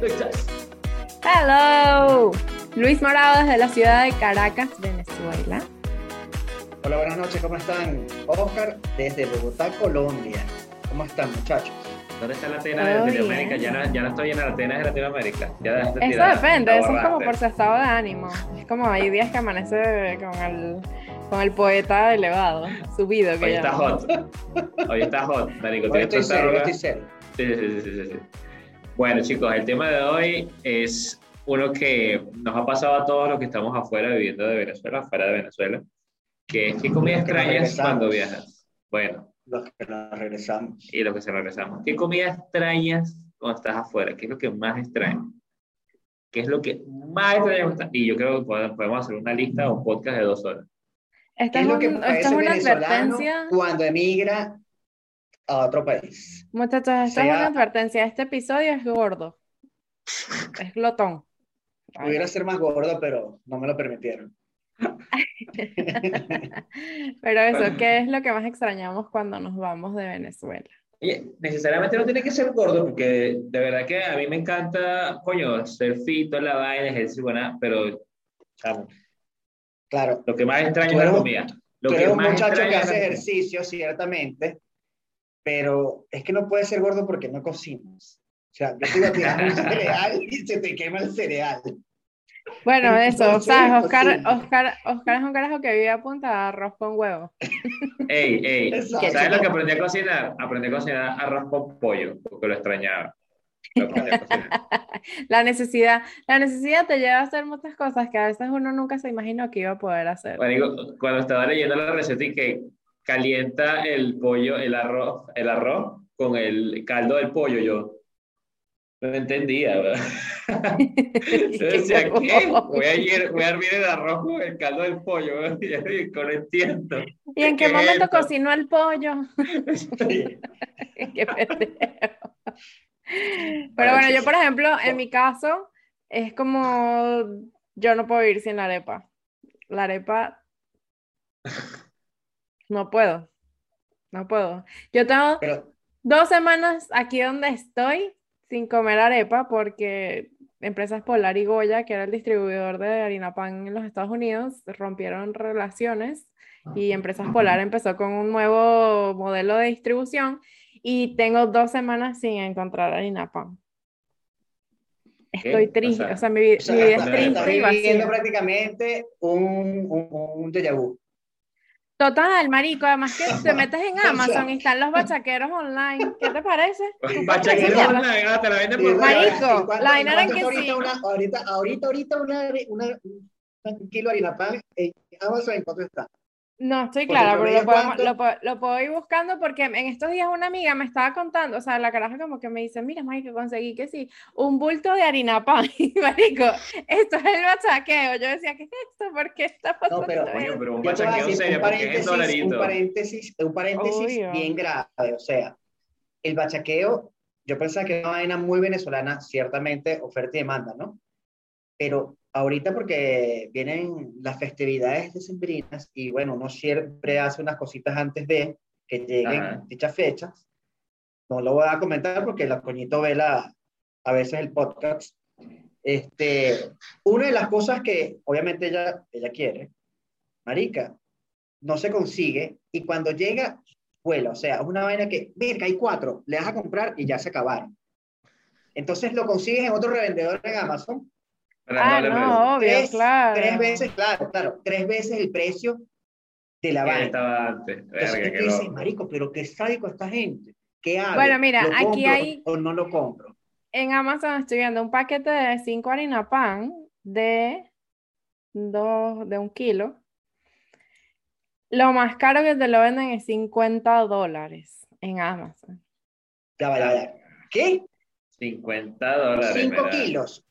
Texas. Hello. Luis Morado desde la ciudad de Caracas, Venezuela. Hola, buenas noches, ¿cómo están? Oscar desde Bogotá, Colombia. ¿Cómo están, muchachos? ¿Dónde está la Atena de Latinoamérica? Ya no, ya no estoy en la Atenas de Latinoamérica. Ya Eso tirada, depende, eso es como por su estado de ánimo. Es como hay días que amanece con el, con el poeta elevado, subido que Hoy está llaman. hot. Hoy está hot, marico. Hoy estoy arruga. estoy. Sí, sí, sí, sí, sí, sí. Bueno, chicos, el tema de hoy es uno que nos ha pasado a todos los que estamos afuera viviendo de Venezuela, afuera de Venezuela, que es qué comida extrañas cuando viajas. Bueno, Los que nos regresamos. y los que se regresamos. ¿Qué comida extrañas cuando estás afuera? ¿Qué es lo que más extrañas? ¿Qué es lo que más extrañas? Y yo creo que podemos hacer una lista o un podcast de dos horas. Esta ¿Qué es, lo que esta es una advertencia. cuando emigra a otro país? Muchachos, esta es sea- una advertencia. Este episodio es gordo. Es glotón. Pudiera ser más gordo, pero no me lo permitieron. Pero eso, ¿qué es lo que más extrañamos cuando nos vamos de Venezuela? Oye, necesariamente no tiene que ser gordo, porque de verdad que a mí me encanta, coño, ser fito, la vaina, ejercicio, buena, pero, Claro, lo que más extraño es la comida. Lo tú que eres un más muchacho que hace ejercicio, ciertamente, pero es que no puede ser gordo porque no cocinas. O sea, yo te iba a tirar un cereal y se te quema el cereal. Bueno, eso, Entonces, ¿sabes? Oscar. Oscar, Oscar es un carajo que vive a punta de arroz con huevo. Ey, ey, Exacto. ¿sabes lo que aprendí a cocinar? Aprendí a cocinar arroz con pollo, porque lo extrañaba. Lo. La necesidad, la necesidad te lleva a hacer muchas cosas que a veces uno nunca se imaginó que iba a poder hacer. Bueno, digo, cuando estaba leyendo la receta y que calienta el pollo, el arroz, el arroz con el caldo del pollo, yo no entendía, ¿verdad? Yo decía, ¿qué? Voy a, hier- voy a hervir el arroz con el caldo del pollo, ¿verdad? y no entiendo. ¿Y en qué ¿Qué momento esto? cocinó el pollo? Sí. Qué pendejo. Pero bueno, yo por ejemplo, en mi caso, es como yo no puedo vivir sin la arepa. La arepa no puedo. No puedo. Yo tengo Pero dos semanas aquí donde estoy sin comer arepa porque Empresas Polar y Goya, que era el distribuidor de harina pan en los Estados Unidos, rompieron relaciones y Empresas Polar empezó con un nuevo modelo de distribución y tengo dos semanas sin encontrar harina pan. Estoy triste, sea, o sea, mi, vi- o sea, mi vida es triste y viviendo prácticamente un, un, un déjà vu. Total, marico, además que te metes en O sea- Amazon y están los bachaqueros online. ¿Qué te parece? ¿Tú Bachaquero puedes hacerlo? online, ah, te la venden por Marico, ¿y cuánto- la vaina era que está sí. ahorita una- ahorita, ahorita, ahorita una, una, un kilo de harina pan en Amazon, ¿en cuánto está? No estoy clara, pero lo, podemos- cuánto- lo, puedo- lo puedo ir buscando porque en estos días una amiga me estaba contando, o sea, la caraja como que me dice, mira, marico, conseguí que sí, un bulto de harina pan. Y marico, esto es el bachaqueo. Yo decía, ¿qué es esto? ¿Por qué está pasando pero, esto? Coño, pero un bachaqueo decir serio, un porque es en paréntesis, un dolarito. paréntesis, un paréntesis Obvio. bien grave. O sea, el bachaqueo, yo pensaba que era una vaina muy venezolana, ciertamente oferta y demanda, ¿no? Pero ahorita porque vienen las festividades decembrinas y bueno, uno siempre hace unas cositas antes de que lleguen Ajá. dichas fechas. No lo voy a comentar porque la coñito ve la, a veces el podcast. Este, una de las cosas que obviamente ella, ella quiere, marica, no se consigue y cuando llega, vuela. O sea, es una vaina que, verga, hay cuatro, le vas a comprar y ya se acabaron. Entonces lo consigues en otro revendedor en Amazon, Ah, no, precio. obvio, tres, claro. tres veces, claro, claro, tres veces el precio de la vaina. estaba antes. Entonces Verga, tú qué dices, marico, pero qué sádico esta gente. ¿Qué hago? Bueno, mira, ¿Lo aquí compro hay- o no lo compro? En Amazon estoy viendo un paquete de 5 harina pan de, dos, de un kilo. Lo más caro que te lo venden es 50 dólares en Amazon. Ya. ¿Qué? 50 dólares. 5 ¿verdad? kilos.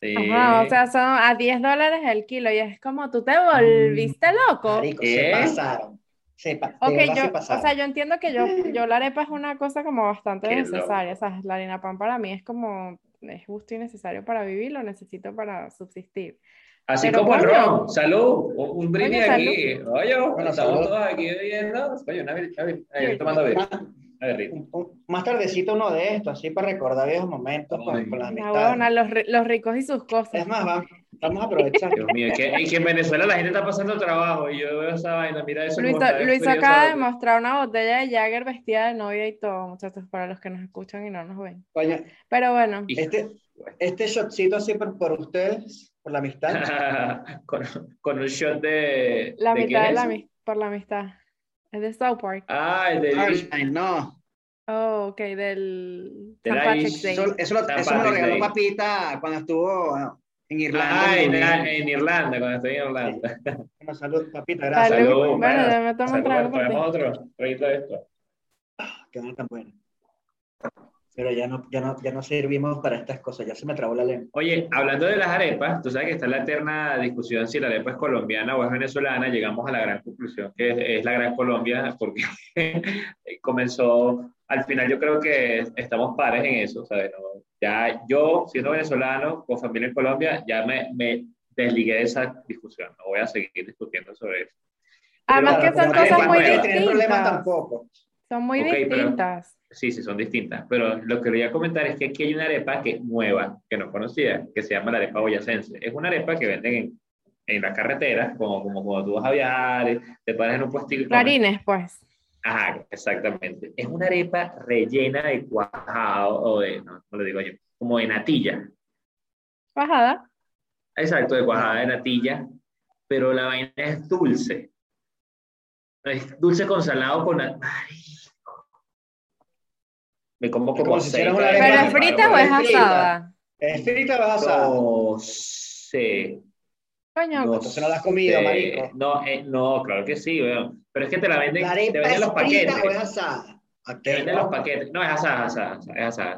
Sí. Ajá, o sea, son a 10 dólares el kilo y es como tú te volviste loco. Marico, ¿Qué? se pasaron. Se pa- de Ok, verdad yo, se o pasaron. sea, yo entiendo que yo, yo la arepa es una cosa como bastante Qué necesaria, o sea, la harina pan para mí es como, es justo y necesario para vivir, lo necesito para subsistir. Así Pero, como el ron. Salud. Un, brindis aquí. Oye, Bueno, estamos todos aquí bebiendo. Oye, una, una bir- eh, tomando birra. Un- un- más tardecito uno de estos, así para recordar viejos momentos con, Ay. con las La los, los ricos y sus cosas. Es más, vamos, vamos a aprovechar. Dios mío, que, es que en Venezuela la gente está pasando trabajo y yo veo esa vaina, mira eso. Luis, acaba de mostrar una botella de Jagger vestida de novia y todo, muchachos, para los que nos escuchan y no nos ven. Coño, Pero bueno, este, este shotcito así por, por ustedes, por la amistad. con, con un shot de. la ¿de mitad de la por la amistad. Es de South Park. Ah, el de Ay, no. Oh, ok, del Del St. Patrick's. Day. Eso, eso, lo- San eso me lo regaló Day. Papita cuando estuvo en Irlanda. Ah, en, en- en Irlanda, cuando estoy en Irlanda. Bueno, salud, Papita, gracias. Salud. Salud, Bueno, me tomo un salud, trago por traemos ti. otro traguito de esto. Que no es tan bueno. Pero ya no, ya, no, ya no servimos para estas cosas, ya se me trabó la lengua. Oye, hablando de las arepas, tú sabes que está la eterna discusión si la arepa es colombiana o es venezolana. Llegamos a la gran conclusión que es, es la gran Colombia, porque comenzó, al final yo creo que estamos pares en eso, ¿sabes? No, ya yo, siendo venezolano, con familia en Colombia, ya me, me desligué de esa discusión. No voy a seguir discutiendo sobre eso. Además Pero que son cosas muy nueva. No problemas distintas. tampoco. Son muy pero- distintas. Sí, sí, son distintas. Pero lo que quería comentar es que aquí hay una arepa que es nueva, que no conocía, que se llama la arepa boyacense. Es una arepa que venden en, en las carreteras, como, como cuando tú vas a viajar, te paras en un puestico. Clarines, pues. Ajá, exactamente. Es una arepa rellena de cuajado, o de, no, no le digo yo, como de natilla. Bajada. Exacto, de cuajada de natilla, pero la vaina es dulce. Es dulce con salado con... Me como como como si seis una ¿Pero es frita o es asada? ¿Es frita o es asada? No sé. Coño, No Entonces no la has comido, sé. marico. No, eh, no, claro que sí, weón. Pero es que te la venden, ¿La te venden los paquetes. frita o es asada? Te venden ¿no? los paquetes. No, es asada, asada, asada, es asada.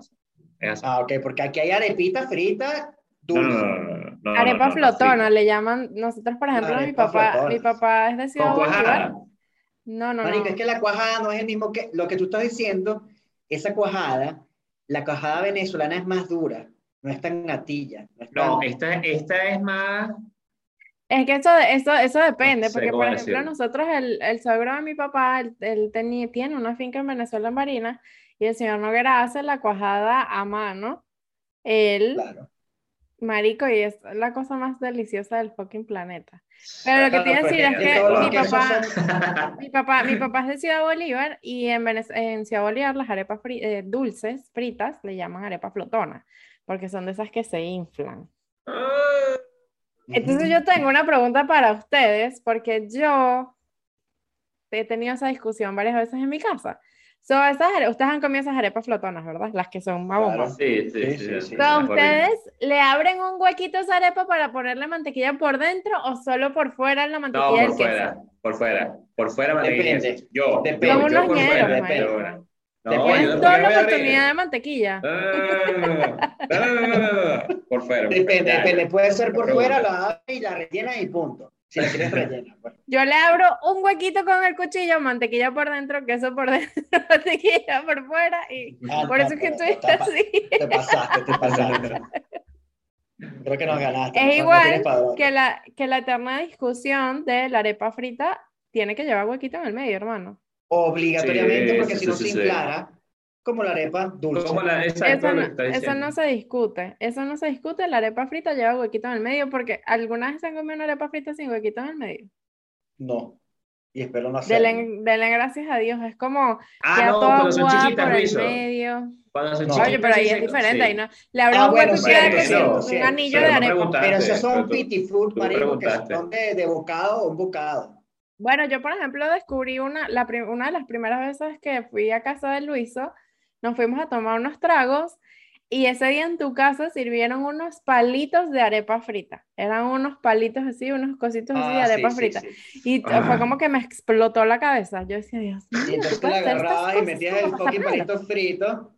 Es asada. Ah, ok, porque aquí hay arepita frita dulce. no, no, no, no, no, arepa no, no, flotona, sí. le llaman, nosotros por ejemplo, mi papá, flotona. mi papá es de Ciudad Bolívar. No, no, Marico, no. es que la cuajada no es el mismo que lo que tú estás diciendo. Esa cuajada, la cuajada venezolana es más dura, no es tan natilla. No, es No, tan- esta, esta es más. Es que eso, eso, eso depende, No sé porque por ejemplo decirlo. nosotros, el, el suegro de mi papá, él, él tenía, tiene una finca en Venezuela en Barinas, y el señor Noguera hace la cuajada a mano. Él, Claro. Marico, y es la cosa más deliciosa del fucking planeta. Pero lo que te iba a pues, decir es que mi papá, mi papá, mi papá es de Ciudad Bolívar y en, Venez- en Ciudad Bolívar las arepas fri- eh, dulces, fritas, le llaman arepa flotona, porque son de esas que se inflan. Entonces yo tengo una pregunta para ustedes, porque yo he tenido esa discusión varias veces en mi casa. So, esas, ustedes han comido esas arepas flotonas, ¿verdad? Las que son más claro, sí, sí, sí. sí, sí, sí so, ¿Ustedes le abren un huequito a esa arepa para ponerle mantequilla por dentro o solo por fuera la mantequilla no, por fuera, por fuera. Por fuera mantequilla Depende. Yo, depende. Como unos ñeros, no, Tienen toda la oportunidad de mantequilla. No, Por fuera. Depende, puede ser por fuera, la y la rellena y punto. Si la quieres rellena. pues. Yo le abro un huequito con el cuchillo, mantequilla por dentro, queso por dentro, mantequilla por fuera y Ah, por no, eso es que estoy te así. Te pasaste, te pasaste. Creo que nos ganaste. Es no igual que la, que la eterna discusión de la arepa frita tiene que llevar huequito en el medio, hermano. Obligatoriamente, Sí, porque sí, si no sí, se sí. inflara, como la arepa dulce. Como la, exacto, Eso no, eso no se discute, eso no se discute, la arepa frita lleva huequito en el medio porque alguna vez se han comido una arepa frita sin huequito en el medio. No. Y espero no hacerlo. Denle, denle gracias a Dios, es como Ah, no, cuando son chiquitas, por el Luiso. medio. Cuando son No. chiquitas, Oye, pero ahí es diferente, sí. ahí no. Le abres Ah, un bueno, cierto, que sí, cierto, un cierto. anillo Pero de arepa. Pero esos son tú marico, que son de, de bocado o un bocado. Bueno, yo por ejemplo descubrí una, la una de las primeras veces que fui a casa de Luiso, nos fuimos a tomar unos tragos y ese día en tu casa sirvieron unos palitos de arepa frita. Eran unos palitos así, unos cositos así de Ah, sí, arepa sí, frita. sí. Y Ah. fue como que me explotó la cabeza. Yo decía, Dios mío, Y ¿tú entonces la agarrabas y metías el fucking palito frito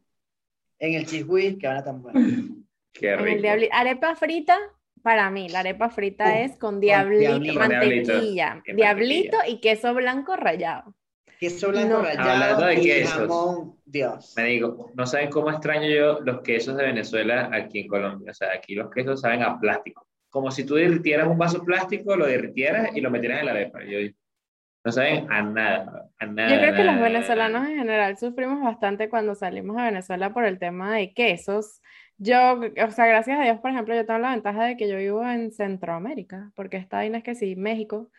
en el cheese whiz, que ahora tan bueno. Qué el rico. diabli- Arepa frita, para mí, la arepa frita Uh, es con diablito, diablito. Con diablito. mantequilla, Y diablito y queso blanco rallado. Queso blanco No. rallado Hablando de y quesos. jamón, Dios. Me digo, no saben cómo extraño yo los quesos de Venezuela aquí en Colombia. O sea, aquí los quesos saben a plástico. Como si tú derritieras un vaso plástico, lo derritieras y lo metieras en la arepa. Yo, No saben a nada, a nada. Yo creo que nada, los venezolanos en general sufrimos bastante cuando salimos de Venezuela por el tema de quesos. Yo, o sea, gracias a Dios, por ejemplo, yo tengo la ventaja de que yo vivo en Centroamérica, porque esta vaina es que sí, México.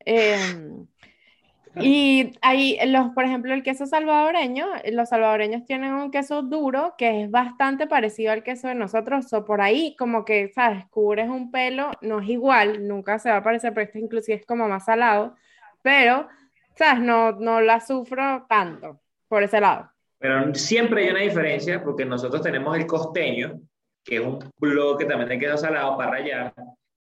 Em, y ahí, los, por ejemplo, el queso salvadoreño, los salvadoreños tienen un queso duro que es bastante parecido al queso de nosotros, o por ahí como que, ¿sabes? Cubres un pelo, no es igual, nunca se va a parecer, pero este inclusive es como más salado, pero, ¿sabes? No, no la sufro tanto por ese lado. Pero siempre hay una diferencia porque nosotros tenemos el costeño, que es un bloque también de queso salado para rallar,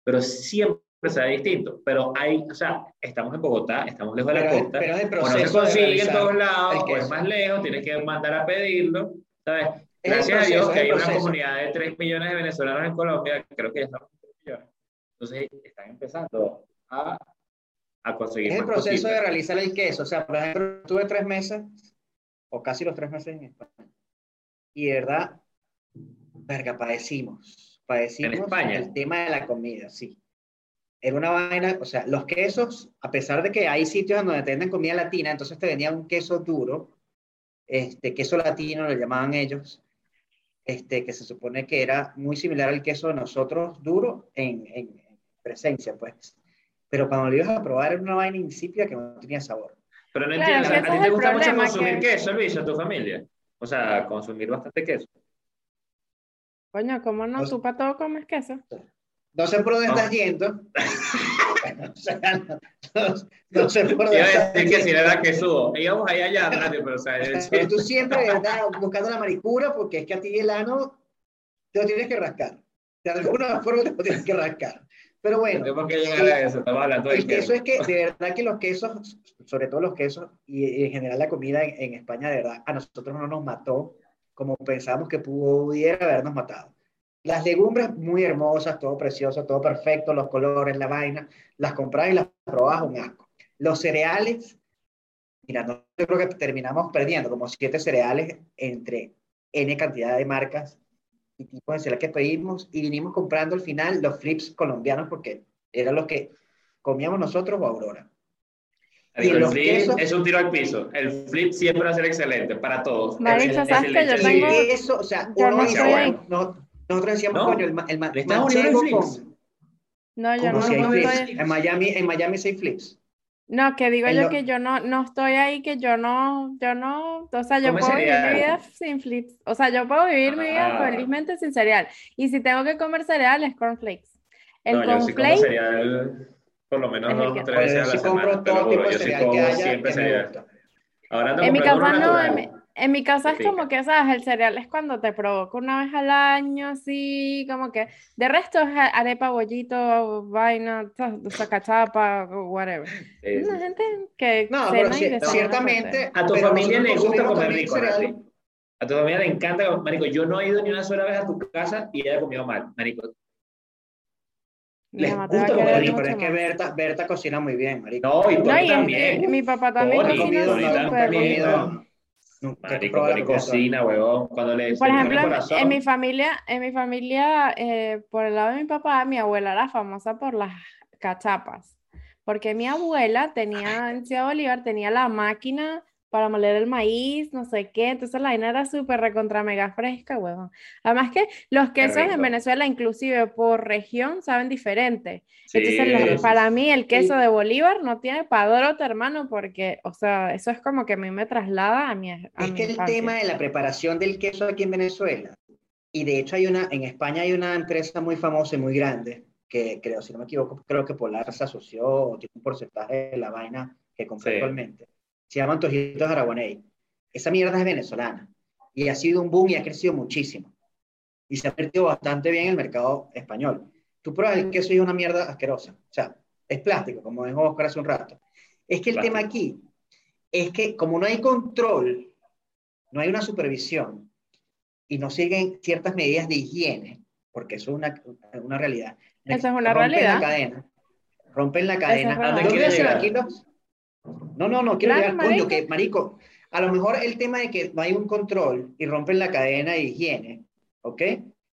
pero siempre sabe distinto. Pero hay, o sea, estamos en Bogotá, estamos lejos de la Pero, costa, pero es el o no se proceso de consigue en todos lados, o es más lejos, tienes que mandar a pedirlo, ¿sabes? Gracias a Dios proceso, que hay una proceso. comunidad de 3 millones de venezolanos en Colombia, creo que ya estamos en 3 millones. Entonces están empezando a, a conseguir Es el proceso de cositas. realizar el queso. O sea, por ejemplo, tuve tres meses, o casi los tres meses en España. Y de verdad, verga, padecimos. Padecimos ¿En España? el tema de la comida, sí. Era una vaina, o sea, los quesos, a pesar de que hay sitios donde te venden comida latina, entonces te vendían un queso duro, este, queso latino lo llamaban ellos, este, que se supone que era muy similar al queso de nosotros, duro en, en presencia, pues. Pero cuando lo ibas a probar era una vaina insípida que no tenía sabor. Pero no Claro, entiendo, ¿a ti te gusta mucho consumir que- queso, Luis, a tu familia? O sea, consumir bastante queso. Coño, ¿cómo no? ¿Tú para todo comes queso? No sé por dónde No. estás yendo. o sea, no, no- no sé por dónde Iba a estás decir que si era quesudo. Íbamos allá allá, radio, pero o sea, Pero tú siempre, de ¿verdad? Buscando la maricura, porque es que a ti el ano te lo tienes que rascar. De alguna forma te lo tienes que rascar. Pero no bueno, tengo que llegar a eso, estamos hablando de el queso. es que de verdad que los quesos, sobre todo los quesos y, y en general la comida en, en España, de verdad, a nosotros no nos mató como pensábamos que pudiera habernos matado. Las legumbres muy hermosas, todo precioso, todo perfecto, los colores, la vaina, las compras y las probas un asco. Los cereales, mira, no, yo creo que terminamos perdiendo como siete cereales entre N cantidad de marcas y tipos de cereal que pedimos y vinimos comprando al final los flips colombianos porque eran los que comíamos nosotros o Aurora. Y el los flip quesos- es un tiro al piso. El flip siempre va a ser excelente para todos. Marico, Es el- ¿sabes es el que yo tengo- eso, o sea, uno no dice, bueno, no- nosotros decíamos, No. coño, el, el ma- ¿En Estados Unidos hay manchego flips? con, No, yo no, si no flips. estoy... En Miami, en Miami sí hay flips. No, que digo En yo lo- que yo no, no estoy ahí, que yo no, yo no, o sea, yo puedo vivir mi vida sin flips, o sea, yo puedo vivir mi vida Ah. felizmente sin cereal, y si tengo que comer cereal es cornflakes. El No, yo sí cereal por lo menos el dos o tres veces a la semana, yo sí como siempre cereal. Ahora ando en mi casa no. En mi, casa es como que, ¿sabes? El cereal es cuando te provoca una vez al año, así, como que, de resto es arepa, bollito, vaina, sa- sacachapa, whatever. Sí, sí. Una gente que No, cena pero ciertamente. A tu pero familia le gusta comer también rico. Nati. A tu familia le encanta, marico, yo no he ido ni una sola vez a tu casa y ella ha comido mal, marico. Les gusta comer, mucho pero es que. Berta, Berta cocina muy bien, marico. No, y No, Tony y, también. y mi papá también Tony, cocina comido, no, nunca Marico, comida cocina, huevón. Cuando le Por ejemplo, en, corazón, en mi familia, en mi familia, eh, por el lado de mi papá, mi abuela era famosa por las cachapas, porque mi abuela tenía en Ciudad Bolívar, tenía la máquina para moler el maíz, no sé qué, entonces la vaina era súper recontra mega fresca, huevón. Además que los quesos en. Venezuela, inclusive por región, saben diferente. Sí, Entonces, los- sí, para sí. mí el queso de Bolívar no tiene padrote, hermano, porque, o sea, eso es como que a mí me traslada a mi, a Es mi que el infancia. tema de la preparación del queso aquí en Venezuela, y de hecho hay una, en España hay una empresa muy famosa y muy grande, que creo, si no me equivoco, creo que Polar se asoció o tiene un porcentaje de la vaina que compró Sí. actualmente. Se llama Antojitos Aragonés. Esa mierda es venezolana y ha sido un boom y ha crecido muchísimo. Y se ha metido bastante bien en el mercado español. Tú pruebas el queso y es una mierda asquerosa. O sea, es plástico, como dijo Oscar hace un rato. Es que el tema Plástico. aquí es que como no hay control, no hay una supervisión y no siguen ciertas medidas de higiene, porque eso es una, una realidad. Eso es una rompen realidad. la cadena. Rompen la cadena. es verdad. ¿Dónde ¿Dónde hacen llegar? aquí los- No, no, no, quiero Claro, llegar, coño, marico. que, marico, a lo mejor el tema de que no hay un control y rompen la cadena de higiene, ¿ok?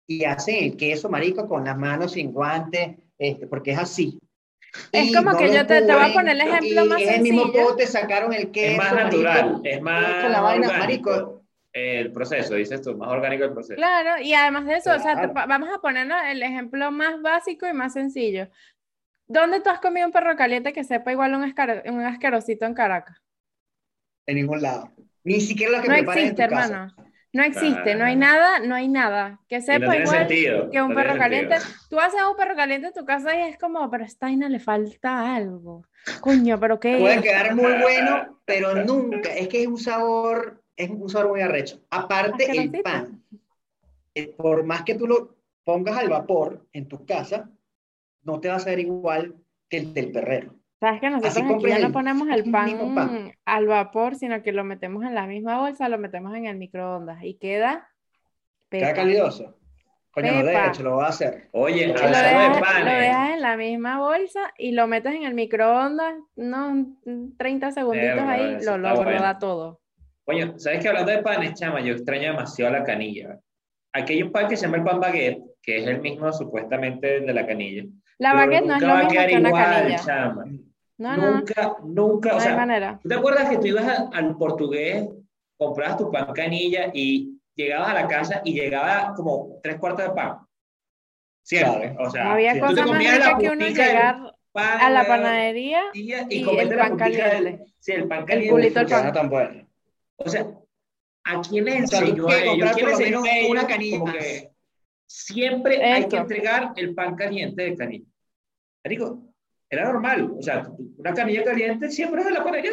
Y hacen el queso, marico, con las manos sin guantes, este, porque es así. Es y como no que yo te, te voy a poner el ejemplo y más en el mismo sencillo. pote sacaron el queso. Es más marico, natural, es más con la vaina, orgánico. marico. El proceso, dices tú, más orgánico el proceso. Claro, y además de eso, o sea, te Claro. vamos a ponernos el ejemplo más básico y más sencillo. ¿Dónde tú has comido un perro caliente que sepa igual un, escar- un asquerosito en Caracas? En ningún lado. Ni siquiera los que No preparan en existe, tu casa. hermano. No existe, no hay Claro. nada, no hay nada que no sepa tiene igual sentido. que un no perro caliente. sentido. Tú haces un perro caliente en tu casa y es como, pero a esta vaina le falta algo. Coño, pero qué Puede quedar muy bueno, pero nunca. Es que es un sabor, es un sabor muy arrecho. Aparte, el pan, eh, por más que tú lo pongas al vapor en tu casa, no te va a saber igual que el del perrero. Sabes que nosotros aquí ya no ponemos el pan pan. al vapor, sino que lo metemos en la misma bolsa, lo metemos en el microondas y queda Queda pepa. calidoso. Coño, no de Pepa. hecho, lo voy a hacer. Oye, Lo Lo de dejas, lo panes. dejas en la misma bolsa y lo metes en el microondas, unos 30 segunditos ahí, lo, lo, lo bueno. da todo. Coño, ¿sabes que hablando de panes, chama? Yo extraño demasiado la canilla. Aquí hay un pan que se llama el pan baguette, que es el mismo supuestamente de la canilla. La Pero baguette no es nunca lo mismo que una igual, canilla. chama. No, no, no, Nunca, nunca, no o hay sea, manera. ¿tú te acuerdas que tú ibas a- al portugués, comprabas tu pan canilla y llegabas a la casa y llegaba como tres cuartos de pan? Siempre, Claro. o sea, No había sí, tú te cosa más comías la rica que uno llegar pan, a la panadería y y el pan del- caliente. sí, el pan El caliente. culito del pan. tan bueno. O sea, ¿a quién les O sea, tú enseñó a ellos? ¿Quién les enseñó una canilla siempre hay que entregar el pan caliente de canilla? Marico, era normal. O sea, una canilla caliente siempre es de la panadería.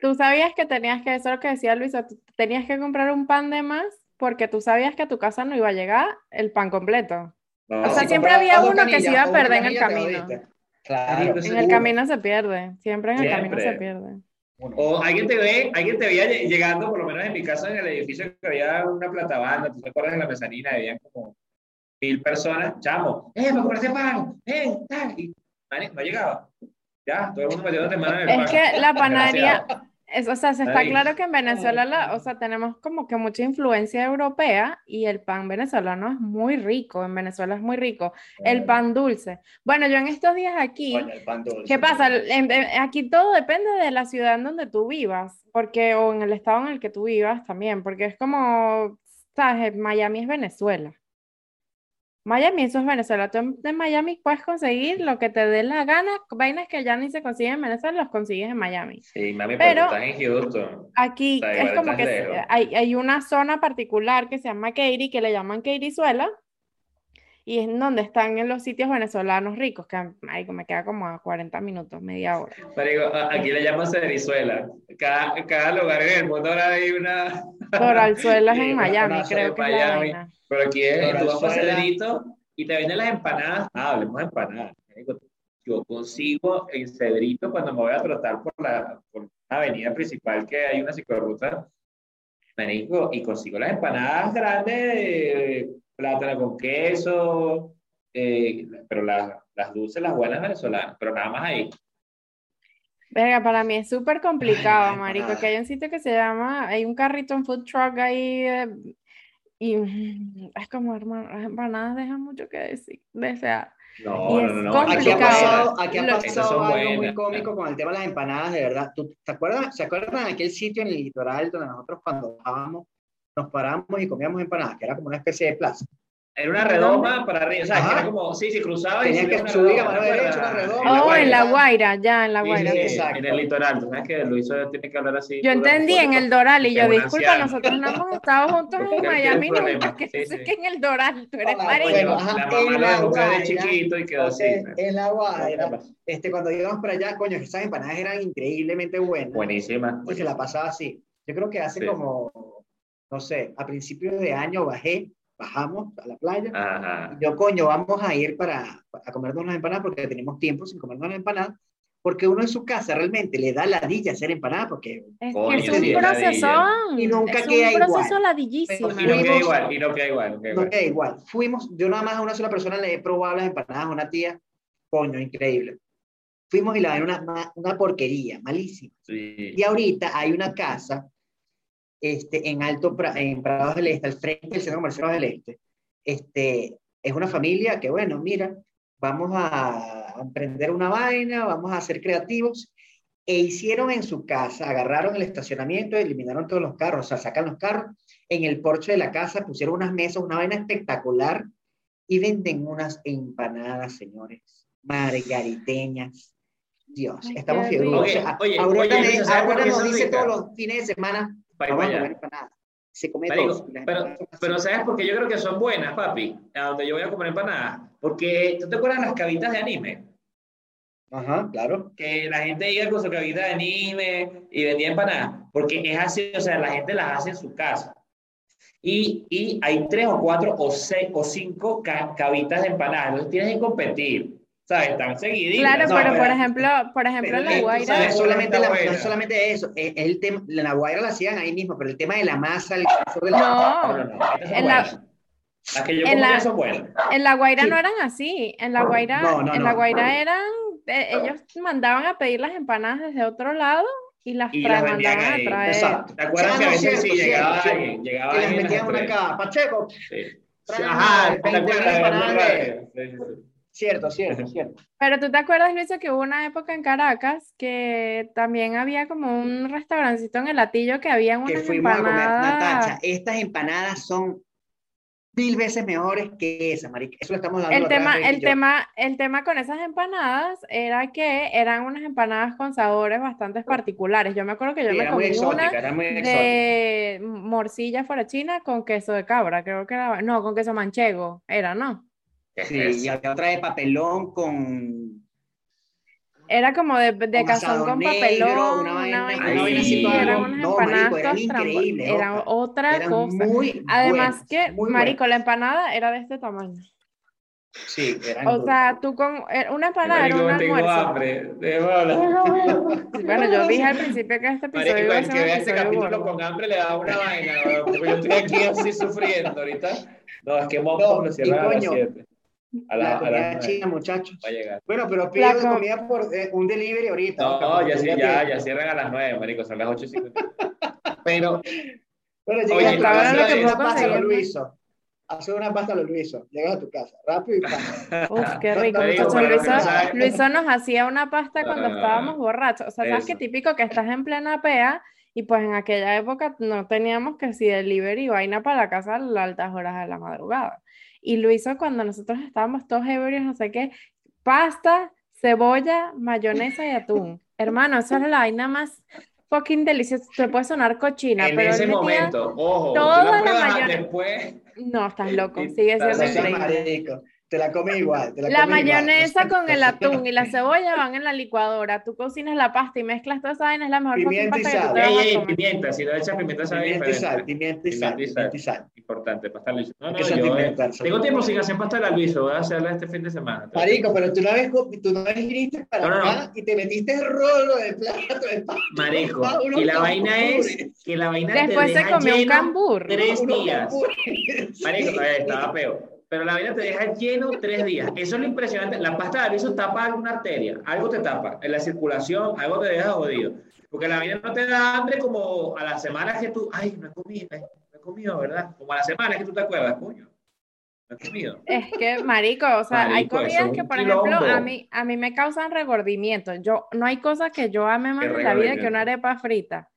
Tú sabías que tenías que, eso es lo que decía Luisa, tú tenías que comprar un pan de más porque tú sabías que a tu casa no iba a llegar el pan completo. No, O sea, Si siempre había uno que se iba a perder en el camino. Claro. En el seguro. camino se pierde, siempre en el camino se pierde. O alguien te ve, alguien te veía lle- llegando, por lo menos en mi casa, en el edificio que había una plata banda, ¿tú te acuerdas de la mezanina? Habían como mil personas, chamo, ¡eh, me compraste pan! ¡eh, tal! Y no llegaba. Ya, todo el mundo metiéndote mano en el pan. Es que la panadería, es, o sea, se está Ay. claro que en Venezuela, la, o sea, tenemos como que mucha influencia europea y el pan venezolano es muy rico, en Venezuela es muy rico. El pan dulce. Bueno, yo en estos días aquí, Coño, el pan dulce. ¿qué pasa? En- en- aquí todo depende de la ciudad en donde tú vivas, porque, o en el estado en el que tú vivas también, porque es como, ¿sabes? Miami es Venezuela. Miami, eso es Venezuela. Tú en, Miami puedes conseguir lo que te dé la gana, vainas que ya ni se consiguen en Venezuela, los consigues en Miami. Sí, mami, Pero- pero, estás en Houston. Aquí O sea, es como que se- hay, hay una zona particular que se llama Katy, que le llaman Katyzuela, y es donde están en los sitios venezolanos ricos, que ay, me queda como a 40 minutos, media hora. Marico, aquí le llaman Cerizuela. Cada, cada lugar en el mundo ahora hay una. Doralzuelas Sí, en Miami, creo que es la Miami. vaina. Pero aquí es, tú vas para. Cedrito y te venden las empanadas. Ah, hablemos de empanadas. Yo consigo en Cedrito cuando me voy a trotar por la, por la avenida principal que hay una ciclorruta. Marico, y consigo las empanadas grandes de plátano con queso, eh, pero las, las dulces, las buenas venezolanas, pero nada más ahí. Verga, para mí es súper complicado, Ay, marico, que hay un sitio que se llama, hay un carrito en food truck ahí, eh, y mm, es como, hermano, las empanadas dejan mucho que decir, desear. No, Y no, no, no. Aquí ha pasado, aquí ha pasado algo muy buenas. cómico con el tema de las empanadas, de verdad. ¿Tú, te acuerdas, ¿Se acuerdan de aquel sitio en el litoral donde nosotros cuando bajábamos nos parábamos y comíamos empanadas, que era como una especie de plaza? Era una redoma para arriba, o sea, que era como, sí, sí, cruzaba y Tenías subía que subir a redoma, mano ¿te derecha, una redoma. Oh, en. La Guaira, ya, en La Sí, Guaira. sí, exacto. en el litoral, tú sabes que Luis tiene que hablar así. Yo entendí en el Doral y yo, disculpa, anciano. nosotros no hemos estado juntos en Miami nunca, que sí, sí. qué en el Doral, tú eres marino. bueno, La mamá en lo La dejó de Guaira, chiquito y quedó así. En La Guaira, este, cuando íbamos para allá, coño, que esas empanadas eran increíblemente buenas. Buenísima. Y se la pasaba así. Yo creo que hace Sí. como, no sé, a principios de año bajé, bajamos a la playa. Ajá. Y yo, coño, vamos a ir para, a comernos las empanadas porque tenemos tiempo sin comernos las empanadas. Porque uno en su casa realmente le da ladilla hacer empanadas porque Es Coño, es un es procesón. Y nunca es queda un proceso igual. ladillísimo. Y no queda igual, y no queda igual. no queda no igual. queda igual. Fuimos, yo nada más a una sola persona le he probado las empanadas a una tía, coño, increíble. Fuimos y la ven una, una, una porquería, malísima. Sí. Y ahorita hay una casa este, en Alto en Prados del Este, al frente del Centro Comercial Prados del Este. Este, es una familia que, bueno, mira, vamos a emprender una vaina, vamos a ser creativos. E hicieron en su casa, agarraron el estacionamiento, eliminaron todos los carros, o sea, sacan los carros, en el porche de la casa pusieron unas mesas, una vaina espectacular, y venden unas empanadas, señores, margariteñas. Dios, Ay, estamos qué fieros. rico. O sea, Oye, Aurora, oye, me- ¿tú sabes por Aurora nos dice todos los fines de semana, Pa' vamos a allá. comer empanadas. Se come Marico, dos. y las pero, ¿sabes por qué yo creo que son buenas, papi? A donde yo voy a comer empanadas. Porque, ¿tú te acuerdas de las cabitas de anime? Ajá, claro. Que la gente iba con su cabita de anime y vendía empanadas. Porque es así, o sea, la gente las hace en su casa. Y, y hay tres o cuatro o seis o cinco ca- cabitas de empanadas. Entonces tienes que competir. ¿Sabes? Están seguiditas. Claro, No, pero, por ejemplo, por ejemplo, La Guaira, no es solamente, la- no solamente eso, es, es el tema, la Guaira la hacían ahí mismo, pero el tema de la masa, el de la No, no, no, En la-. Las que yo en la- ya son buenas. en La Guaira Sí. no eran así. En La Guaira, No, no, en La no. Guaira eran, eh, ellos mandaban a pedir las empanadas desde otro lado y las Y las mandaban ahí. a traer. Exacto. ¿Te acuerdas Ah, que a veces cierto, sí cierto, llegaba cierto. alguien? Llegaba alguien a metían una acá, Pacheco, Sí. Ajá, veinte ¿te acuerdas de empanadas cierto, cierto, cierto. Pero tú te acuerdas, Luis, que hubo una época en Caracas que también había como un restaurancito en el latillo que había Que unas fuimos a comer, empanadas. Natacha, estas empanadas son mil veces mejores que esas, marica, eso lo estamos hablando El tema, el yo. tema, el tema con esas empanadas era que eran unas empanadas con sabores bastante particulares. Yo me acuerdo que yo Sí, me era muy comí una exótica, era muy exótica. de morcilla fuera china con queso de cabra, creo que era, no, con queso manchego, era, ¿no? ¿Qué es Sí, eso? y había otra de papelón con Era como de, de Con cazón con negro, papelón, una vaina- una vaina así así, toda eran unas No, empanadas increíbles, Era otra eran cosa. muy Además buenas, que, muy marico, buenas. la empanada era de este tamaño. Sí, eran O muy sea, tú con eh, una empanada era un tengo almuerzo. hambre. Hablar. Bueno, yo dije al principio que este episodio Marico, iba a el ser que un vea este episodio capítulo gordo. con hambre le da una vaina, porque yo estoy aquí así sufriendo ahorita. No, es que Mopo No, lo y cierran a las coño, 7. A, La la, a comida nueve china, muchachos. va a llegar. Bueno, pero pido com- comida por eh, un delivery ahorita. No, Oscar, ya, sí, porque ya, ya cierran a las 9, marico, son las 8 y 50. Pero, Bueno, Oye, llegas a haces puedo una pasta a lo ¿no? Luiso. Haces una pasta a lo Luiso. Llegas a tu casa, rápido y. Uf, qué rico, digo, Luiso, no. Luiso nos hacía una pasta cuando estábamos borrachos. O sea, ¿sabes qué típico que estás en plena pea? Y pues en aquella época no teníamos que si delivery y vaina para la casa a las altas horas de la madrugada. Y Luiso, cuando nosotros estábamos todos ebrios, no sé qué, pasta, cebolla, mayonesa y atún. Hermano, eso es la vaina más fucking deliciosa. Te puede sonar cochina, en pero ese él momento, ojo, toda la mayonesa- después. No, estás loco, sigue siendo increíble. Te la comes igual. Te la, La comes igual. mayonesa con el atún y la cebolla van en la licuadora. Tú cocinas la pasta y mezclas toda esa vaina, es la mejor Pimienta y pasta que tú sal. te vas Ey, ey, pimienta, si no le echas pimienta sabe Pimienta y diferente. sal, pimienta y sal, Pimienta y pimienta y sal. Importante, pasta. No, no, yo eh, tengo tiempo sin hacer pasta de la Luis, voy a hacerla este fin de semana. Marico, pero tú una vez, tú una vez viniste para No, no, no. acá y te metiste el rolo de plato de pasta. Marico, y la vaina es que la vaina te Después se comió un cambur. tres días. Marico, estaba peor. Pero la vaina te deja lleno tres días. Eso es lo impresionante. La pasta de aviso tapa alguna arteria. Algo te tapa. En la circulación, algo te deja jodido. Porque la vaina no te da hambre como a las semanas que tú, ay, no he comido, eh, no he comido, ¿verdad? Como a las semanas que tú te acuerdas, coño. No he comido. Es que, marico, o sea, hay Marico, eso comidas que, por ejemplo, a quilombo. mí, a mí me causan regordimiento. Yo, no hay cosa que yo ame más en la vida que una arepa frita.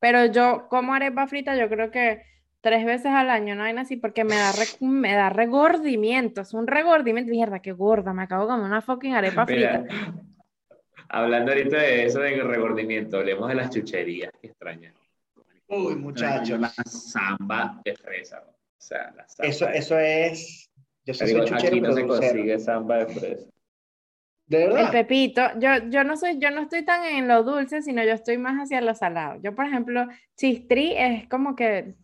Pero yo como arepa frita, yo creo que tres veces al año, no hay así, porque me da, re- me da regordimiento. Es un regordimiento. Mierda, qué gorda, me acabo de comer una fucking arepa frita. Mira, hablando ahorita de eso de regordimiento, hablemos de las chucherías, que extraña. Uy, muchachos. La samba de fresa. ¿no? O sea, la samba. Eso, eso es. Yo soy Digo, chuchero, aquí no se consigue samba de fresa. ¿De El verdad? pepito, yo, yo no soy, yo no estoy tan en lo dulce, sino yo estoy más hacia lo salado. Yo, por ejemplo, chistrí es como que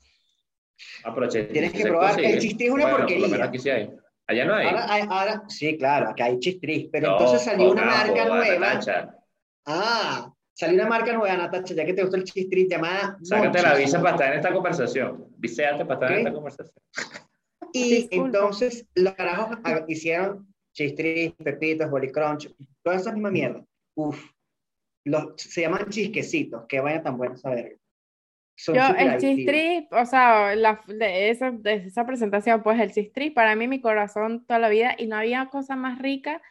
Ah, pero che- Tienes que probar. consigue. El chistrí es una Bueno, por lo porquería. menos aquí sí hay. Allá no hay. Ahora, hay- ahora, sí, claro, acá hay chistris, pero No, entonces salió una joda, marca nueva. Natacha. Ah, salió una marca nueva, Natacha, ya que te gustó el chistris llamada Sácate la visa para estar en esta conversación. Viseate para estar en esta conversación. Y Disculpa. entonces los carajos hicieron chistris, pepitos, bolicrunch, toda esa misma mierda. Uf, los, se llaman chisquecitos, que vayan tan buenos a ver. Son Yo, el adictivos. chistri, o sea, la, de, esa, de esa presentación, pues el chistri, para mí, mi corazón toda la vida, y no había cosa más rica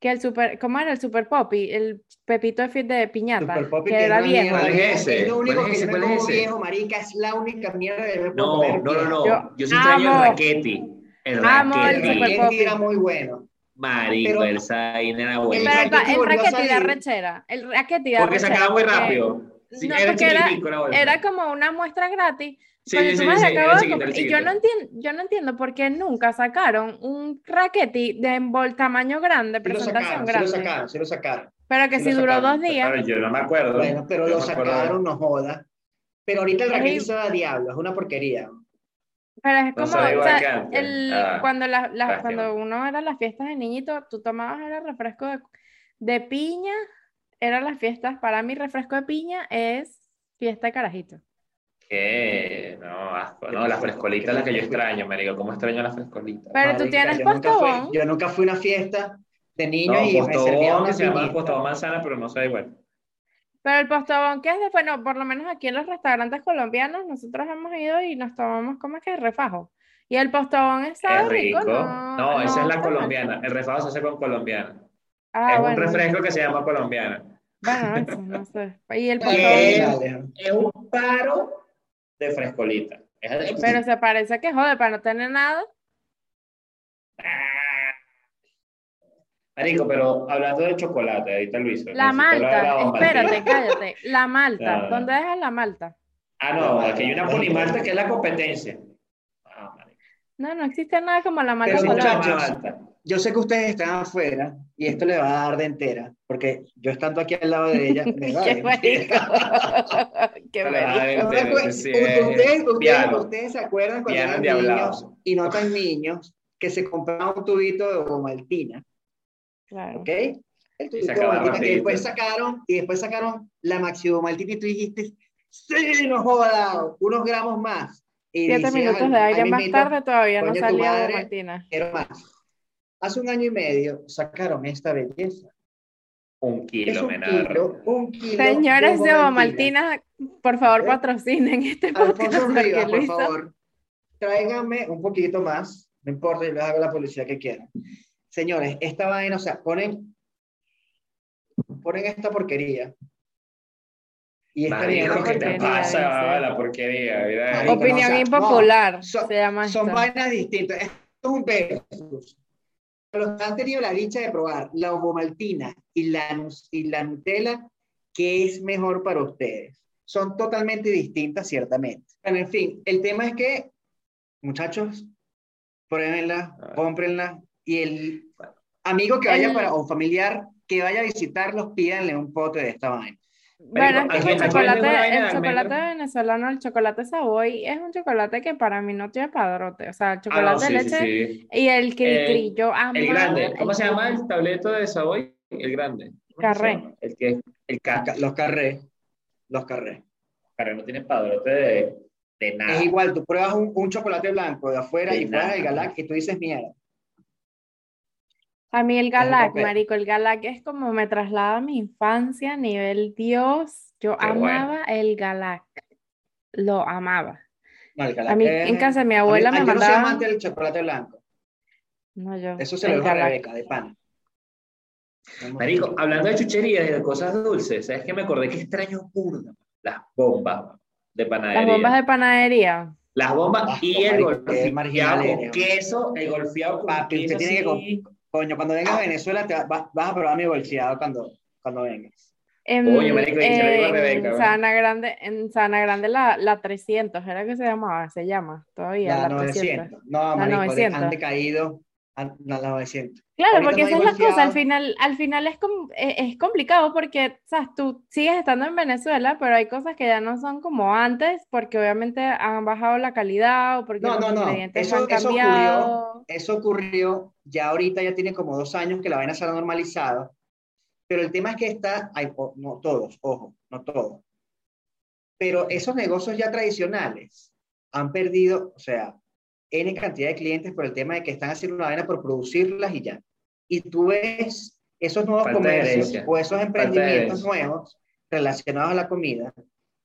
que el super, ¿cómo era? El super poppy, el pepito de, de piñata, Super Poppy, que que era viejo. mierda. ¿Cuál es ese? Es lo único ¿Cuál es que ese? me ¿Cuál es ese? viejo, marica, es la única mierda que me puedo No, comer. no, no, no. Yo Yo, sí extraño el raquete. El amo el raquete. Super El Poppy. era muy bueno. Marico, el Zayn era bueno. el, raquete pa- el volvió a raquete da salir. rechera, el raquete da Porque se rechera, acaba muy porque rápido. Sí, no, era porque era- era como una muestra gratis. Sí, sí, de y yo no, entiendo, yo no entiendo por qué nunca sacaron un raquete de embol tamaño grande, presentación sacaron, sí lo grande. sacaron, sí lo sacaron. Pero que sí si duró dos días. Pero yo no me acuerdo. Bueno, pero Yo lo sacaron, no joda. Pero ahorita el Es raquete se va a diablo, es una porquería. Pero es No como, sabe o sea, el, Ah, cuando, la- la- cuando uno era las fiestas de niñito, tú tomabas era refresco de, de piña, eran las fiestas, para mí refresco de piña es fiesta de carajito. ¿Qué? No, asco. No, las frescolitas las que yo extraño, me digo, ¿cómo extraño las frescolitas? Pero tú Marica, tienes yo nunca fui- postobón. Yo nunca fui a una fiesta de No, niños y me servían postobón, una que se llama piñita. postobón manzana, pero no sabe igual. Pero el postobón, que es de, bueno, por lo menos aquí en los restaurantes colombianos, nosotros hemos ido y nos tomamos, ¿cómo es que? Refajo. Y el postobón está Es rico. no, No, esa es la colombiana. El refajo se hace con colombiana. Ah, es bueno, un refresco que se llama colombiana. bueno, eso, no sé. Y el postobón, dale. Es un paro de frescolita. Es- pero se parece que jode, para no tener nada. Marico, pero hablando de chocolate, ahorita Luis. La malta, espérate, cállate. La malta, No, no. ¿dónde dejas la malta? Ah, no, aquí hay una polimalta que es la competencia. Ah. No, no existe nada como la malta Pero muchachos. Yo sé que ustedes están afuera y esto le va a dar de entera, porque yo estando aquí al lado de ella, me va a Qué marico. Qué Ustedes, ustedes, piano. ustedes se acuerdan cuando eran niños y no tan niños que se compraban un tubito de Ovaltina, Claro. ¿ok? El tubito de que después sacaron y después sacaron la Maxi Ovaltina y tú dijiste, sí, nos joda, unos gramos más. Y Siete minutos de aire más tarde todavía no salía de madre. Martina. quiero más. Hace un año y medio sacaron esta belleza. Un Es kilo, un menor. kilo, un kilo Señores de. Ovaltina, por favor ¿Eh? patrocinen este podcast Rivas, por favor, tráiganme un poquito más, no importa, yo les hago la publicidad que quieran. Señores, esta vaina, o sea, ponen, ponen esta porquería. Y esta Marico, ¿qué que te pasa? dice. La porquería. mira. Marico, no, Opinión o sea, impopular no, son- se llama son esto. vainas distintas. Esto es un versus. Los que han tenido la dicha de probar la ovomaltina y la, y la Nutella, ¿qué es mejor para ustedes? Son totalmente distintas, ciertamente. Pero, en fin, el tema es que, muchachos, pruébenla, cómprenla y el amigo que vaya El- para, o familiar que vaya a visitarlos, pídanle un pote de esta vaina. Bueno, es que el chocolate, el de chocolate venezolano, el chocolate Savoy, es un chocolate que para mí no tiene padrote. O sea, el Ah, no, chocolate sí, de sí, leche sí. y el cri-cri. Yo amo El grande. ¿Cómo el se llama el tableto de Savoy? El grande. ¿Cómo se Carré. El que el Los ca- Los carrés, los carrés. Carré no tiene padrote de, de nada. Es igual, tú pruebas un, un chocolate blanco de afuera De y fuera nada. el Galac y tú dices mierda. A mí el Galac, marico, el Galac es como me traslada a mi infancia a nivel Dios. Yo Qué bueno. amaba el Galac. Lo amaba. No, el A Galac mí es- en casa de mi a mí- abuela a- me yo no soy amante del chocolate blanco. No, yo. Eso se lo dejo a. Rebeca, de pan. Marico, hablando de chucherías y de cosas dulces, ¿sabes qué me acordé que extraño burda? Las bombas de panadería. Las bombas de panadería. Las bombas y el golfeado con eres, queso, el golfeado con Papi, usted queso tiene que. Coño, cuando vengas a Venezuela te va- va- vas a probar mi bolseado cuando, cuando vengas. En, Oye, marico, a en Rebeca, ¿verdad? Sabana Grande, en Sabana Grande la, la 300, ¿era que se llamaba? Se llama todavía, La la 300. 900. No, marico, de- 900. han decaído a la 900. Claro, Ahorita porque no esa es la cosa, al final, al final es, com- eh, es complicado porque, sabes, tú sigues estando en Venezuela, pero hay cosas que ya no son como antes, porque obviamente han bajado la calidad o porque No, los no, no. Eso, han eso ocurrió, eso ocurrió, ya ahorita ya tiene como dos años que la vaina se ha normalizado, pero el tema es que está, hay, no todos, ojo, no todos, pero esos negocios ya tradicionales han perdido, o sea, N cantidad de clientes por el tema de que están haciendo una vaina por producirlas y ya. Y tú ves esos nuevos Falta comercios o esos emprendimientos nuevos relacionados a la comida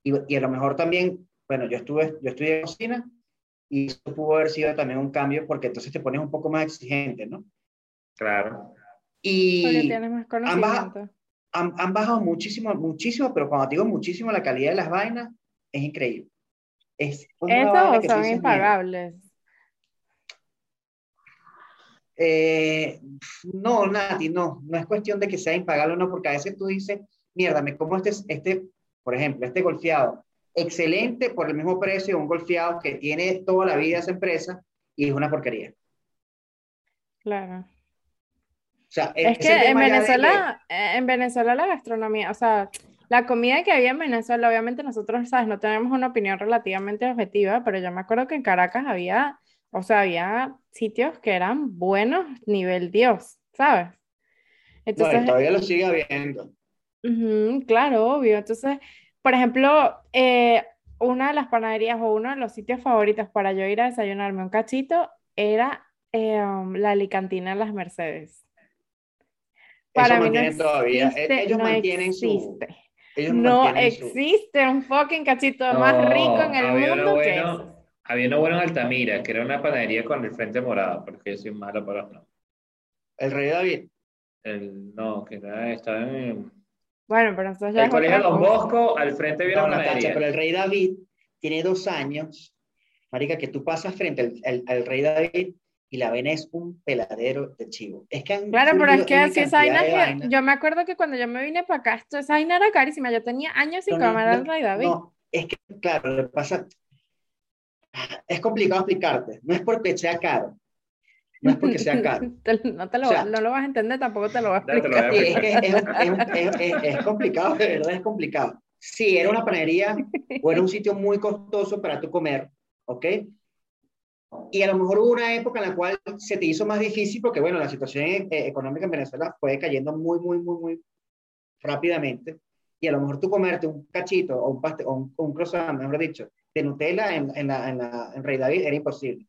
y, y a lo mejor también bueno, yo estuve, yo estudié cocina y eso pudo haber sido también un cambio porque entonces te pones un poco más exigente, ¿no? Claro. Y más conocimiento. han, han bajado muchísimo, muchísimo, pero cuando digo muchísimo, la calidad de las vainas es increíble. Es Esos son impagables. Eh, no, Nati, no, no es cuestión de que sea impagable o no, porque a veces tú dices, mierda, me como este, este, por ejemplo, este golfeado, excelente por el mismo precio de un golfeado que tiene toda la vida esa empresa y es una porquería. Claro. O sea, Es que en Venezuela, eh, en Venezuela la gastronomía, o sea, la comida que había en Venezuela, obviamente nosotros, ¿sabes? No tenemos una opinión relativamente objetiva, pero yo me acuerdo que en Caracas había, o sea, había sitios que eran buenos, nivel Dios, ¿sabes? que- no, Entonces, todavía lo sigue habiendo. Claro, obvio. Entonces, por ejemplo, eh, una de las panaderías o uno de los sitios favoritos para yo ir a desayunarme un cachito era eh, um, la Alicantina en las Mercedes. Para Eso mí no todavía. existe, E- Ellos no mantienen su. existe. Ellos No su- existe un fucking cachito más rico en el mundo que bueno, eso. Había uno bueno en Altamira, que era una panadería con el frente morado, porque yo soy malo para los nombres. El rey David. El, no, que era, estaba en Bueno, pero eso ya el colegio Don. Bosco, al frente había No, una Natacha, panadería. pero el rey David tiene dos años. Marica, que tú pasas frente al, al- al rey David y la avena es un peladero de chivo. Es que Claro, pero es que una así esa vaina, vainas. yo me acuerdo que cuando yo me vine para acá, esto, esa vaina era carísima. Yo tenía años sin No, comer no, al Rey David. No, es que, claro, que pasa, es complicado explicarte. No es porque sea caro. No es porque sea caro. No, te lo, O sea, no lo vas a entender, tampoco te lo voy a explicar. Sí, es que es, es- es- es- es complicado, de verdad es complicado. Sí, era una panadería o era un sitio muy costoso para tu comer, ¿ok? Y a lo mejor hubo una época en la cual se te hizo más difícil porque, bueno, la situación eh, económica en Venezuela fue cayendo muy, muy, muy, muy rápidamente. Y a lo mejor tú comerte un cachito o un, pastel, o un, un croissant, mejor dicho, de Nutella en, en, la, en, la, en Rey David era imposible.